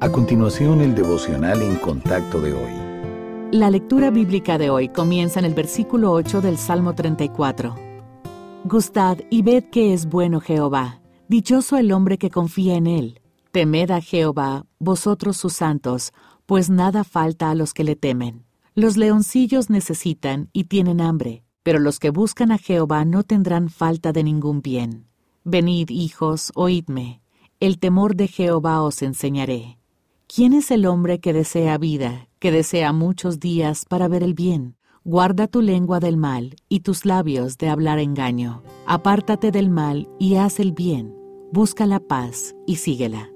A continuación, el devocional en contacto de hoy. La lectura bíblica de hoy comienza en el versículo 8 del Salmo 34. Gustad y ved que es bueno Jehová, dichoso el hombre que confía en él. Temed a Jehová, vosotros sus santos, pues nada falta a los que le temen. Los leoncillos necesitan y tienen hambre, pero los que buscan a Jehová no tendrán falta de ningún bien. Venid, hijos, oídme, el temor de Jehová os enseñaré. ¿Quién es el hombre que desea vida, que desea muchos días para ver el bien? Guarda tu lengua del mal y tus labios de hablar engaño. Apártate del mal y haz el bien. Busca la paz y síguela.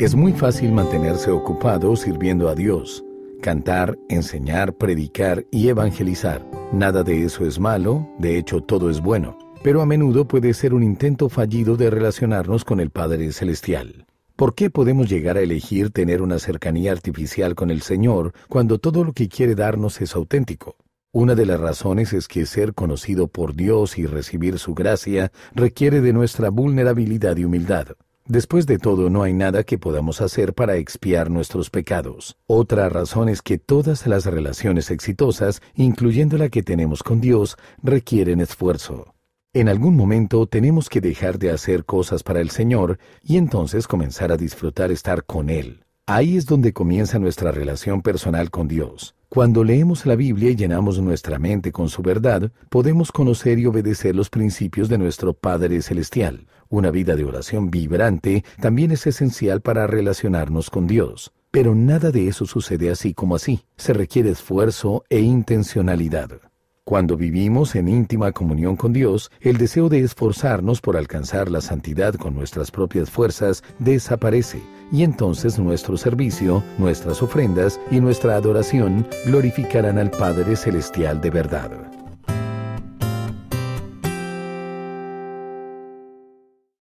Es muy fácil mantenerse ocupado sirviendo a Dios, cantar, enseñar, predicar y evangelizar. Nada de eso es malo, de hecho todo es bueno, pero a menudo puede ser un intento fallido de relacionarnos con el Padre Celestial. ¿Por qué podemos llegar a elegir tener una cercanía artificial con el Señor cuando todo lo que quiere darnos es auténtico? Una de las razones es que ser conocido por Dios y recibir su gracia requiere de nuestra vulnerabilidad y humildad. Después de todo, no hay nada que podamos hacer para expiar nuestros pecados. Otra razón es que todas las relaciones exitosas, incluyendo la que tenemos con Dios, requieren esfuerzo. En algún momento tenemos que dejar de hacer cosas para el Señor y entonces comenzar a disfrutar estar con Él. Ahí es donde comienza nuestra relación personal con Dios. Cuando leemos la Biblia y llenamos nuestra mente con su verdad, podemos conocer y obedecer los principios de nuestro Padre Celestial. Una vida de oración vibrante también es esencial para relacionarnos con Dios. Pero nada de eso sucede así como así. Se requiere esfuerzo e intencionalidad. Cuando vivimos en íntima comunión con Dios, el deseo de esforzarnos por alcanzar la santidad con nuestras propias fuerzas desaparece, y entonces nuestro servicio, nuestras ofrendas y nuestra adoración glorificarán al Padre Celestial de verdad.